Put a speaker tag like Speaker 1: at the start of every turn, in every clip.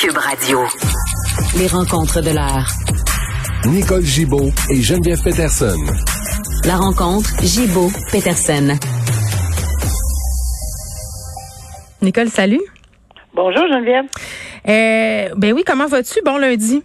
Speaker 1: Cube Radio. Les rencontres de l'heure.
Speaker 2: Nicole Gibaud et Geneviève Peterson.
Speaker 1: La rencontre Gibaud-Peterson.
Speaker 3: Nicole, salut.
Speaker 4: Bonjour Geneviève.
Speaker 3: Euh, ben oui, comment vas-tu? Bon lundi.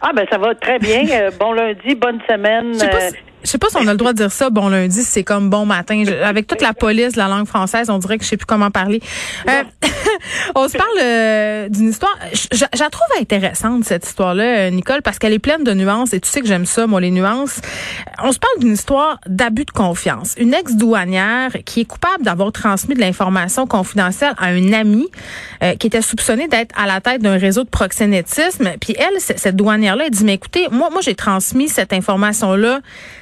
Speaker 4: Ah ben ça va très bien. Euh, bon lundi, bonne semaine.
Speaker 3: Je sais pas
Speaker 4: Euh,
Speaker 3: si- je sais pas si on a le droit de dire ça, bon lundi, c'est comme bon matin. Je- avec toute la police, la langue française, on dirait que je sais plus comment parler. Euh, on se parle euh, d'une histoire, je, la trouve intéressante, cette histoire-là, euh, Nicole, parce qu'elle est pleine de nuances, et tu sais que j'aime ça, moi, les nuances. On se parle d'une histoire d'abus de confiance. Une ex-douanière qui est coupable d'avoir transmis de l'information confidentielle à un ami euh, qui était soupçonné d'être à la tête d'un réseau de proxénétisme. Puis elle, cette douanière-là, elle dit, mais écoutez, moi, moi j'ai transmis cette information-là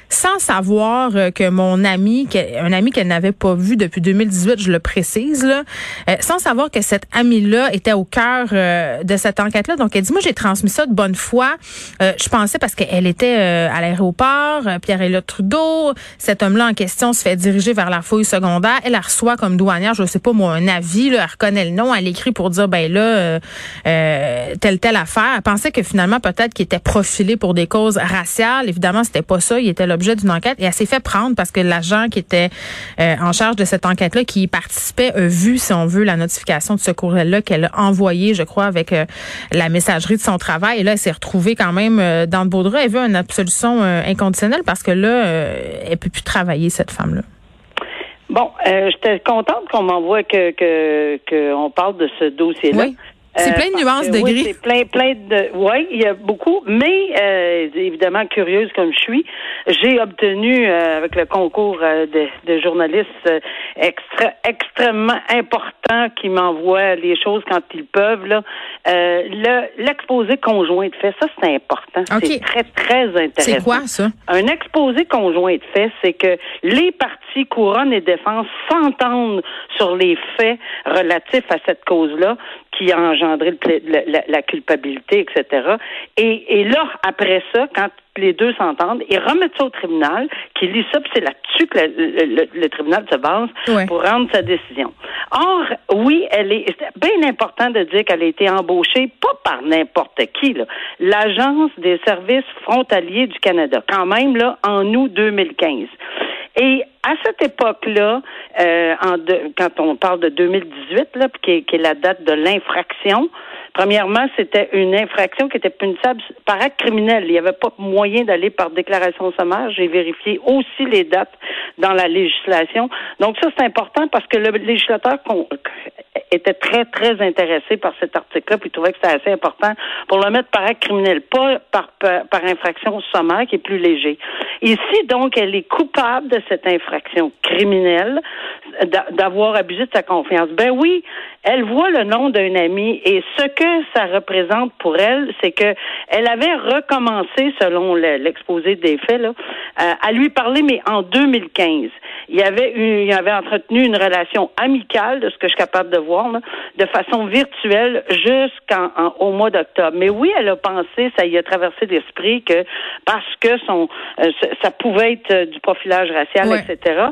Speaker 3: sans savoir euh, que mon ami, un ami qu'elle n'avait pas vu depuis 2018, je le précise, là, euh, sans savoir que cet ami-là était au cœur euh, de cette enquête-là. Donc, elle dit, moi, j'ai transmis ça de bonne foi. Je pensais parce qu'elle était à l'aéroport, Pierre-Éliott Trudeau, cet homme-là en question se fait diriger vers la fouille secondaire. Elle la reçoit comme douanière, je sais pas moi, un avis, là, elle reconnaît le nom, elle écrit pour dire, ben là, euh, telle, telle affaire. Elle pensait que finalement, peut-être qu'il était profilé pour des causes raciales. Évidemment, c'était pas ça. Il était l'objet d'une enquête. Et elle s'est fait prendre parce que l'agent qui était euh, en charge de cette enquête-là, qui y participait, a vu, si on veut, la notification de ce courriel-là qu'elle a envoyé, je crois, avec euh, la messagerie de son travail. Et là, elle s'est retrouvée quand même euh, dans le beau drap. Elle veut une absolution inconditionnelle parce que là, elle peut plus travailler, cette femme-là.
Speaker 4: bon, j'étais contente qu'on m'envoie que que qu'on parle de ce dossier-là.
Speaker 3: Oui. C'est plein de nuances de
Speaker 4: oui,
Speaker 3: gris.
Speaker 4: C'est plein, plein de. Oui, il y a beaucoup. Mais euh, évidemment, curieuse comme je suis, j'ai obtenu euh, avec le concours euh, de, de journalistes euh, extra, extrêmement importants qui m'envoient les choses quand ils peuvent. Là, euh, le l'exposé conjoint de fait, ça c'est important.
Speaker 3: OK.
Speaker 4: C'est très très intéressant.
Speaker 3: C'est quoi, ça?
Speaker 4: Un exposé conjoint de fait, c'est que les partis couronne et défense s'entendent sur les faits relatifs à cette cause-là qui a le la, culpabilité, etc. Et, et là, après ça, quand les deux s'entendent, ils remettent ça au tribunal, qui lit ça, puis c'est là-dessus que le, le- le- le tribunal se base pour rendre sa décision. Or, oui, elle est c'est bien important de dire qu'elle a été embauchée, pas par n'importe qui, là. l'Agence des services frontaliers du Canada, quand même, là, en août 2015. Et à cette époque-là, euh, quand on parle de 2018, là, qui est, qui est la date de l'infraction, premièrement, c'était une infraction qui était punissable par acte criminel. Il n'y avait pas moyen d'aller par déclaration sommaire. J'ai vérifié aussi les dates dans la législation. Donc ça, c'est important parce que le législateur était très, très intéressé par cet article-là, puis trouvait que c'était assez important pour le mettre par acte criminel, pas par, par, infraction sommaire, qui est plus léger. Ici, donc, elle est coupable de cette infraction criminelle, d'a- d'avoir abusé de sa confiance. Ben oui, elle voit le nom d'un ami et ce que ça représente pour elle, c'est que elle avait recommencé, selon le- l'exposé des faits, là, euh, à lui parler, mais en 2015. Il y avait eu, il avait entretenu une relation amicale, de ce que je suis capable de voir, là, de façon virtuelle jusqu'en en- au mois d'octobre. Mais oui, elle a pensé, ça y a traversé l'esprit que parce que son euh, ça- pouvait être euh, du profilage racial,
Speaker 3: Ouais.
Speaker 4: etc.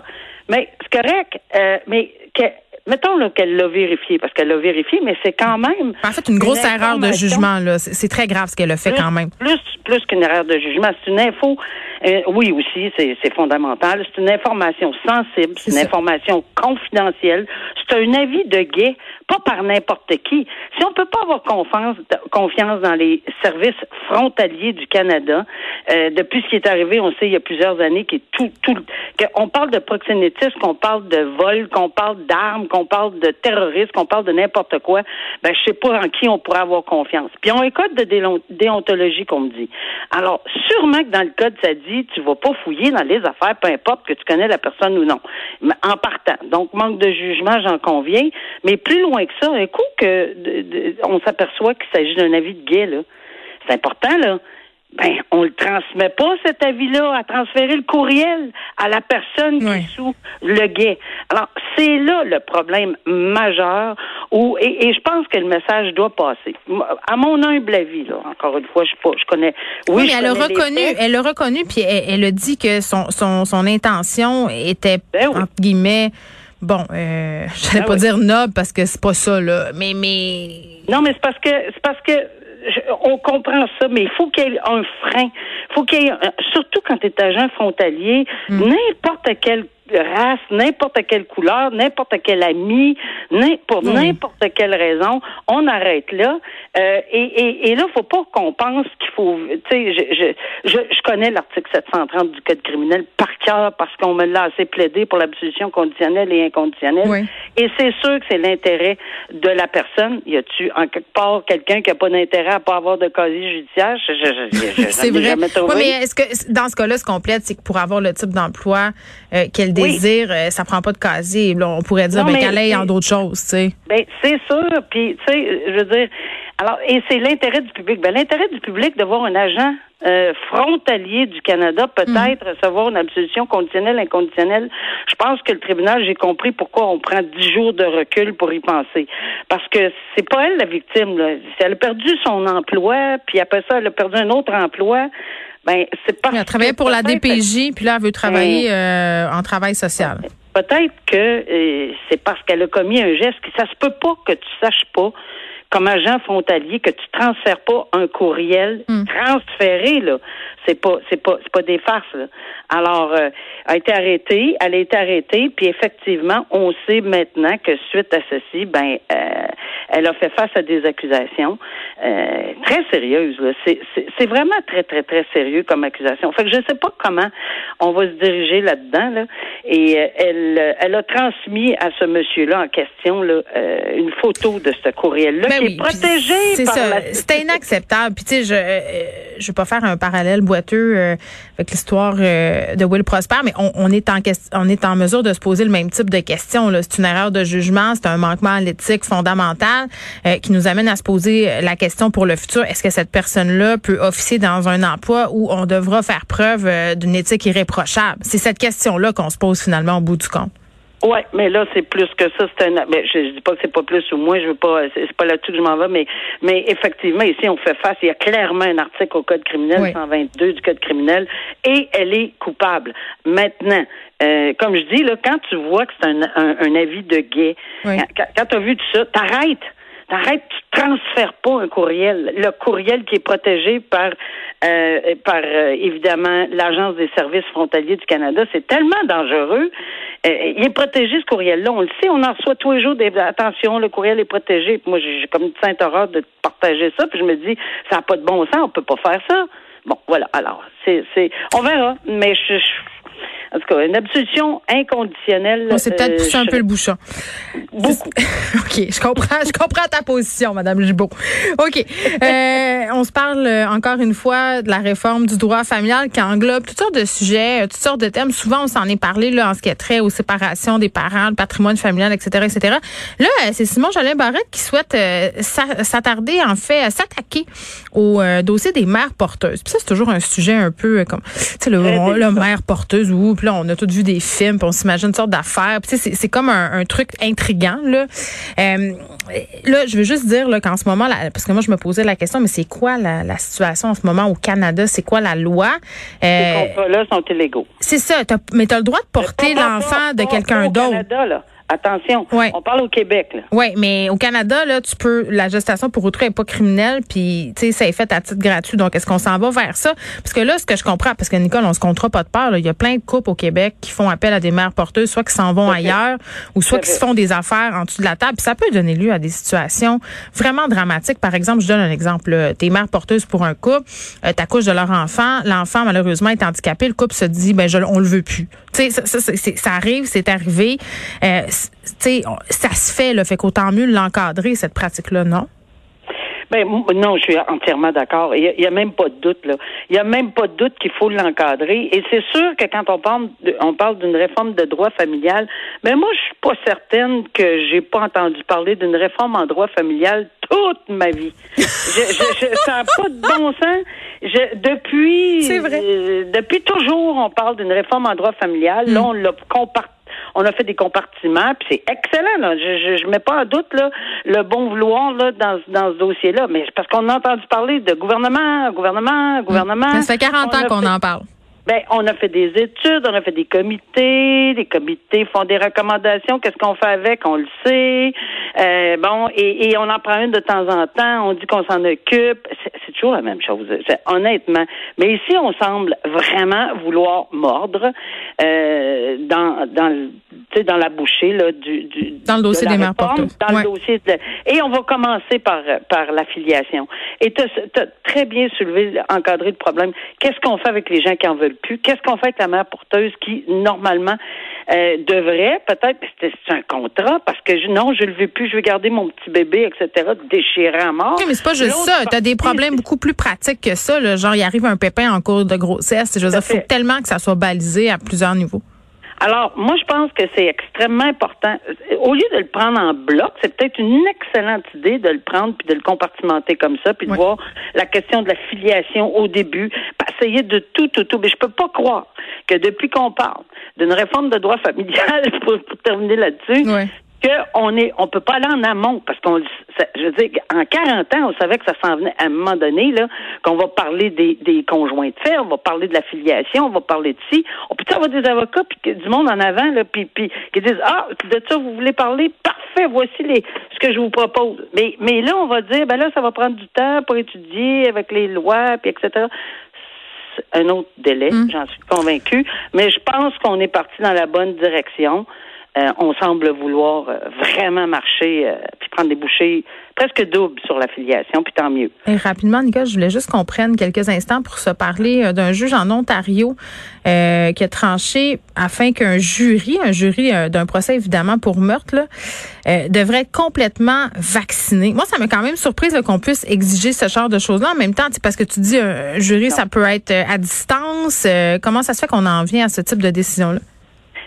Speaker 4: Mais c'est correct. euh, mais que, mettons là, qu'elle l'a vérifié, parce qu'elle l'a vérifié, mais c'est quand même
Speaker 3: En fait, une grosse
Speaker 4: Une
Speaker 3: erreur de jugement, là. C'est très grave ce qu'elle a fait
Speaker 4: plus,
Speaker 3: quand même.
Speaker 4: Plus, plus qu'une erreur de jugement. C'est une info, euh, oui aussi, c'est c'est fondamental. C'est une information sensible, c'est une
Speaker 3: ça.
Speaker 4: information confidentielle. C'est un avis de guet, pas par n'importe qui. Si on peut pas avoir confiance, confiance dans les services frontaliers du Canada, euh, depuis ce qui est arrivé, on sait il y a plusieurs années, qui est tout, tout, qu'on parle de proxénétisme, qu'on parle de vol, qu'on parle d'armes, qu'on parle de terrorisme, qu'on parle de n'importe quoi, ben je sais pas en qui on pourrait avoir confiance. Puis on a un code de déontologie qu'on me dit. Alors sûrement que dans le code ça dit tu vas pas fouiller dans les affaires, peu importe que tu connais la personne ou non. En partant, donc manque de jugement, j'en conviens. Mais plus loin que ça, un coup que on s'aperçoit qu'il s'agit d'un avis de guet là, c'est important là. Ben, on le transmet pas, cet avis-là, à transférer le courriel à la personne qui est sous le guet. Alors, c'est là le problème majeur où, et, et je pense que le message doit passer. À mon humble avis, là, encore une fois, je, pas, je connais. Oui, je
Speaker 3: elle a
Speaker 4: connais les
Speaker 3: reconnu, elle a reconnu, puis elle, elle a dit que son, son, son intention était,
Speaker 4: Ben oui.
Speaker 3: entre guillemets, bon, euh, j'allais
Speaker 4: Ah
Speaker 3: pas
Speaker 4: oui.
Speaker 3: dire noble parce que c'est pas ça, là, mais, mais,
Speaker 4: Non, mais c'est parce que c'est parce que je- on comprend ça, mais il faut qu'il y ait un frein. faut qu'il y ait surtout quand tu es agent frontalier, n'importe quelle race, n'importe quelle couleur, n'importe quel ami, pour
Speaker 3: Oui.
Speaker 4: n'importe quelle raison, on arrête là. Euh, et, et, et là, faut pas qu'on pense qu'il faut. Tu sais, je, je, je, je connais l'article 730 du Code criminel par cœur parce qu'on me l'a assez plaidé pour l'absolution conditionnelle et inconditionnelle.
Speaker 3: Oui.
Speaker 4: Et c'est sûr que c'est l'intérêt de la personne. Y a-tu en quelque part quelqu'un qui a pas d'intérêt à pas avoir de casier judiciaire? Je, je, je, je- je
Speaker 3: c'est vrai.
Speaker 4: jamais trouvé.
Speaker 3: Ouais, mais est-ce que dans ce cas-là, ce complète, c'est que pour avoir le type d'emploi euh, qu'elle désire, euh, ça prend pas de casier. Là, on pourrait dire
Speaker 4: Non,
Speaker 3: ben,
Speaker 4: mais
Speaker 3: qu'elle aille en d'autres choses, tu sais.
Speaker 4: Ben, c'est sûr. Puis, tu sais, je veux dire, alors, et c'est l'intérêt du public. Ben, l'intérêt du public de voir un agent euh, frontalier du Canada peut-être recevoir une absolution conditionnelle, inconditionnelle. Je pense que le tribunal, j'ai compris pourquoi on prend dix jours de recul pour y penser. Parce que c'est pas elle la victime. Là. Si elle a perdu son emploi, puis après ça, elle a perdu un autre emploi. Ben, c'est parce
Speaker 3: Elle travaillait
Speaker 4: que
Speaker 3: pour la DPJ, puis là, elle veut travailler euh, en travail social.
Speaker 4: Peut-être que euh, c'est parce qu'elle a commis un geste que ça se peut pas que tu saches pas comme agent frontalier que tu transfères pas un courriel
Speaker 3: Hmm.
Speaker 4: transféré là c'est pas c'est pas c'est pas des farces là. alors euh, a été arrêtée elle a été arrêtée puis effectivement on sait maintenant que suite à ceci ben euh, elle a fait face à des accusations euh, très sérieuses là c'est vraiment très très très sérieux comme accusation fait que je sais pas comment on va se diriger là-dedans là et elle elle a transmis à ce monsieur là en question là une photo de ce courriel là
Speaker 3: Ben
Speaker 4: qui
Speaker 3: oui,
Speaker 4: est protégé
Speaker 3: c'est ça, C'était inacceptable. Puis tu sais, je je vais pas faire un parallèle euh, avec l'histoire euh, de Will Prosper, mais on, est en on est en mesure de se poser le même type de questions. C'est une erreur de jugement, c'est un manquement à l'éthique fondamental euh, qui nous amène à se poser la question pour le futur. Est-ce que cette personne-là peut officier dans un emploi où on devra faire preuve d'une éthique irréprochable? C'est cette question-là qu'on se pose finalement au bout du compte.
Speaker 4: Ouais, mais là c'est plus que ça. C'est un. Ben, je, je dis pas que c'est pas plus ou moins. Je veux pas. C'est pas là-dessus que je m'en vais, mais mais effectivement ici on fait face. Il y a clairement un article au code criminel
Speaker 3: Oui.
Speaker 4: 122 du code criminel et elle est coupable. Maintenant, euh, comme je dis là, quand tu vois que c'est un, un, un avis de
Speaker 3: Oui.
Speaker 4: quand, quand tu as vu tout ça, t'arrêtes. T'arrêtes, tu transfères pas un courriel. Le courriel qui est protégé par, euh, par euh, évidemment l'Agence des services frontaliers du Canada, c'est tellement dangereux. Euh, il est protégé ce courriel-là, on le sait, on en reçoit tous les jours des attention, le courriel est protégé. Moi, j'ai j'ai comme une sainte horreur de partager ça, puis je me dis, ça n'a pas de bon sens, on peut pas faire ça. Bon, voilà. Alors, c'est, c'est, on verra, mais je, je- en tout cas, une absolution inconditionnelle.
Speaker 3: On s'est peut-être
Speaker 4: euh,
Speaker 3: poussé un peu le bouchon.
Speaker 4: Beaucoup.
Speaker 3: OK, je comprends, je comprends ta position, Madame Gibault. OK. Euh, on se parle euh, encore une fois de la réforme du droit familial qui englobe toutes sortes de sujets, toutes sortes de thèmes. Souvent, on s'en est parlé là, en ce qui est trait aux séparations des parents, le patrimoine familial, etc., etc. Là, c'est Simon Jolin Barrette qui souhaite euh, s'a- s'attarder, en fait, à s'attaquer au euh, dossier des mères porteuses. Puis ça, c'est toujours un sujet un peu comme, tu sais, le, mère porteuse, ou là, on a tous vu des films, puis on s'imagine une sorte d'affaires. Tu sais, c'est- c'est comme un, un truc intriguant, là. Euh, là, je veux juste dire là, qu'en ce moment, là, parce que moi, je me posais la question, mais c'est quoi la, la situation en ce moment au Canada? C'est quoi la loi?
Speaker 4: Ces
Speaker 3: Euh,
Speaker 4: contrats-là sont illégaux.
Speaker 3: c'est ça, mais tu as le droit de porter l'enfant de quelqu'un d'autre.
Speaker 4: Canada, là. Attention,
Speaker 3: Ouais.
Speaker 4: on parle au Québec.
Speaker 3: Oui, mais au Canada, là, tu peux, la gestation pour autrui n'est pas criminelle, puis, tu sais, ça est fait à titre gratuit. Donc, est-ce qu'on s'en va vers ça? Parce que là, ce que je comprends, parce que Nicole, on se comptera pas de peur, il y a plein de couples au Québec qui font appel à des mères porteuses, soit qui s'en vont ailleurs, ou soit qui se font des affaires en dessous de la table. Puis ça peut donner lieu à des situations vraiment dramatiques. Par exemple, je donne un exemple. T'es mère porteuse pour un couple, euh, t'accouches de leur enfant, l'enfant, malheureusement, est handicapé, le couple se dit, ben, je, on le veut plus. Tu sais, ça, ça, ça arrive, c'est arrivé. Euh, ça se fait, là, fait qu'autant mieux l'encadrer, cette pratique-là, non?
Speaker 4: Ben non, je suis entièrement d'accord. Il n'y a, même pas de doute là. Il y a même pas de doute qu'il faut l'encadrer. Et c'est sûr que quand on parle, de- on parle d'une réforme de droit familial, mais moi je suis pas certaine que j'ai pas entendu parler d'une réforme en droit familial toute ma vie. je, je, je- n'a pas de bon sens. Je, depuis,
Speaker 3: vrai.
Speaker 4: euh, depuis toujours, on parle d'une réforme en droit familial. Là, on l'a compart- on a fait des compartiments, puis c'est excellent. Là. Je, je, je mets pas en doute là, le bon vouloir là, dans, dans ce dossier-là, mais parce qu'on a entendu parler de gouvernement, gouvernement, gouvernement.
Speaker 3: Ça fait 40
Speaker 4: On
Speaker 3: ans qu'on
Speaker 4: fait-
Speaker 3: en parle.
Speaker 4: Ben, on a fait des études, on a fait des comités, les comités font des recommandations, qu'est-ce qu'on fait avec, on le sait. Euh, bon, et, et, on en prend une de temps en temps, on dit qu'on s'en occupe. Toujours la même chose, honnêtement. Mais ici, on semble vraiment vouloir mordre euh, dans, dans, dans la bouchée là, du, du
Speaker 3: dans le dossier des mères
Speaker 4: porteuses. Dans le dossier et on va commencer par par l'affiliation. Et tu as, très bien soulevé, encadré le problème. Qu'est-ce qu'on fait avec les gens qui en veulent plus? Qu'est-ce qu'on fait avec la mère porteuse qui normalement euh, devrait peut-être c'est un contrat parce que je, non, je le veux plus, je veux garder mon petit bébé, etc. déchiré à mort.
Speaker 3: Oui, mais c'est pas juste ça. Tu as des problèmes beaucoup plus pratiques que ça. Là. Genre, il arrive un pépin en cours de grossesse. Je veux dire, faut tellement que ça soit balisé à plusieurs niveaux.
Speaker 4: Alors, moi, je pense que c'est extrêmement important. Au lieu de le prendre en bloc, c'est peut-être une excellente idée de le prendre puis de le compartimenter comme ça, puis de voir la question de la filiation au début, essayer de tout, tout, tout. Mais je peux pas croire que depuis qu'on parle d'une réforme de droit familial, pour, terminer là-dessus, qu'on est, on peut pas aller en amont parce qu'on, je veux dire, en 40 ans, on savait que ça s'en venait. À un moment donné là, qu'on va parler des, des conjoints de fait, on va parler de la filiation, on va parler de ci, on peut avoir des avocats puis du monde en avant là, puis, puis qui disent ah de ça vous voulez parler, parfait, voici les ce que je vous propose. Mais mais là on va dire ben là ça va prendre du temps pour étudier avec les lois puis etc un autre délai, mm. j'en suis convaincue, mais je pense qu'on est parti dans la bonne direction. Euh, on semble vouloir euh, vraiment marcher euh, puis prendre des bouchées presque doubles sur l'affiliation, puis tant mieux.
Speaker 3: Et rapidement, Nicole, je voulais juste qu'on prenne quelques instants pour se parler d'un juge en Ontario qui a tranché afin qu'un jury, un jury d'un procès évidemment pour meurtre, devrait être complètement vacciné. Moi, ça m'a quand même surprise qu'on puisse exiger ce genre de choses-là. En même temps, parce que tu dis un jury, ça peut être à distance. comment ça se fait qu'on en vient à ce type de décision-là?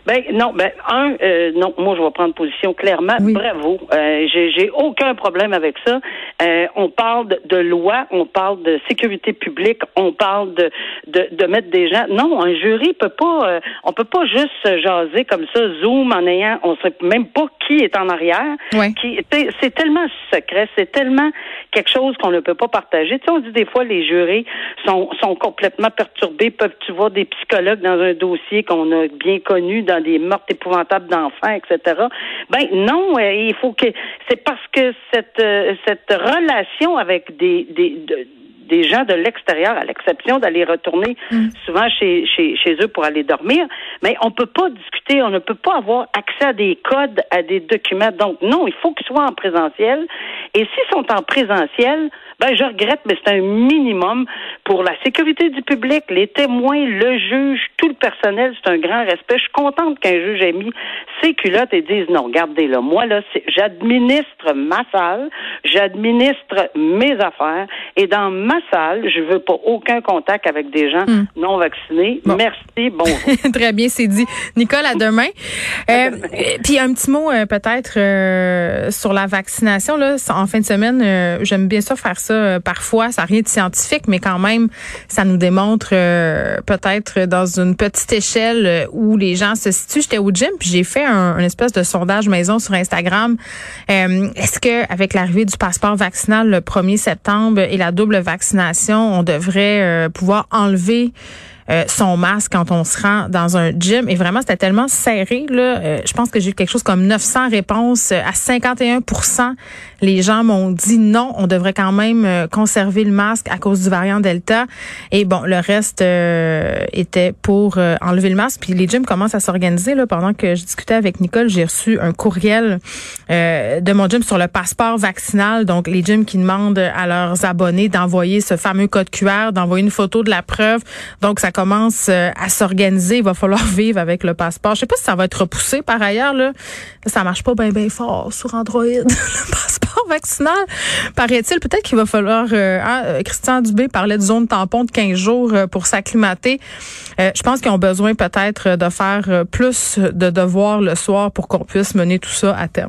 Speaker 4: Ben non, ben un, euh, non, moi je vais prendre position clairement. Bravo, euh, j'ai aucun problème avec ça. Euh, on parle de, loi, on parle de sécurité publique, on parle de, de, de mettre des gens. Non, un jury peut pas, euh, on peut pas juste se jaser comme ça, zoom en ayant, on sait même pas qui est en arrière. Qui, c'est tellement secret, c'est tellement quelque chose qu'on ne peut pas partager. Tu sais, on dit des fois les jurés sont sont complètement perturbés. Peuvent tu voir des psychologues dans un dossier qu'on a bien connu dans des meurtres épouvantables d'enfants, etc. Ben non, euh, il faut que c'est parce que cette euh, cette relation avec des des des gens de l'extérieur, à l'exception d'aller retourner mm. souvent chez, chez, chez eux pour aller dormir. Mais on peut pas discuter, on ne peut pas avoir accès à des codes, à des documents. Donc, non, il faut qu'ils soient en présentiel. Et s'ils sont en présentiel, ben, je regrette, mais c'est un minimum pour la sécurité du public, les témoins, le juge, tout le personnel. C'est un grand respect. Je suis contente qu'un juge ait mis ses culottes et dise non, regardez là, moi là, j'administre ma salle, j'administre mes affaires et dans ma salle, je veux pas aucun contact avec des gens hmm. non vaccinés. Merci, bon.
Speaker 3: Très bien, c'est dit. Nicole, à demain. Euh, puis un petit mot euh, peut-être euh, sur la vaccination là. En fin de semaine, j'aime bien sûr faire ça. parfois, ça n'a rien de scientifique, mais quand même, ça nous démontre peut-être dans une petite échelle où les gens se situent. J'étais au gym, puis j'ai fait un, espèce de sondage maison sur Instagram. Est-ce que avec l'arrivée du passeport vaccinal le 1er septembre et la double vaccination, on devrait pouvoir enlever euh, son masque quand on se rend dans un gym. Et vraiment, c'était tellement serré. Là, euh, je pense que j'ai eu quelque chose comme 900 réponses. À 51 les gens m'ont dit non, on devrait quand même euh, conserver le masque à cause du variant Delta. Et bon, le reste était pour enlever le masque. Puis les gyms commencent à s'organiser. Là, pendant que je discutais avec Nicole, j'ai reçu un courriel de mon gym sur le passeport vaccinal. Donc, les gyms qui demandent à leurs abonnés d'envoyer ce fameux code QR, d'envoyer une photo de la preuve. Donc, ça commence euh, à s'organiser, il va falloir vivre avec le passeport. Je sais pas si ça va être repoussé par ailleurs là. Ça marche pas bien bien fort sur Android le passeport vaccinal. Paraît-il peut-être qu'il va falloir euh, hein, euh, Christian Dubé parlait de zone tampon de 15 jours pour s'acclimater. je pense qu'ils ont besoin peut-être de faire plus de devoirs le soir pour qu'on puisse mener tout ça à terme.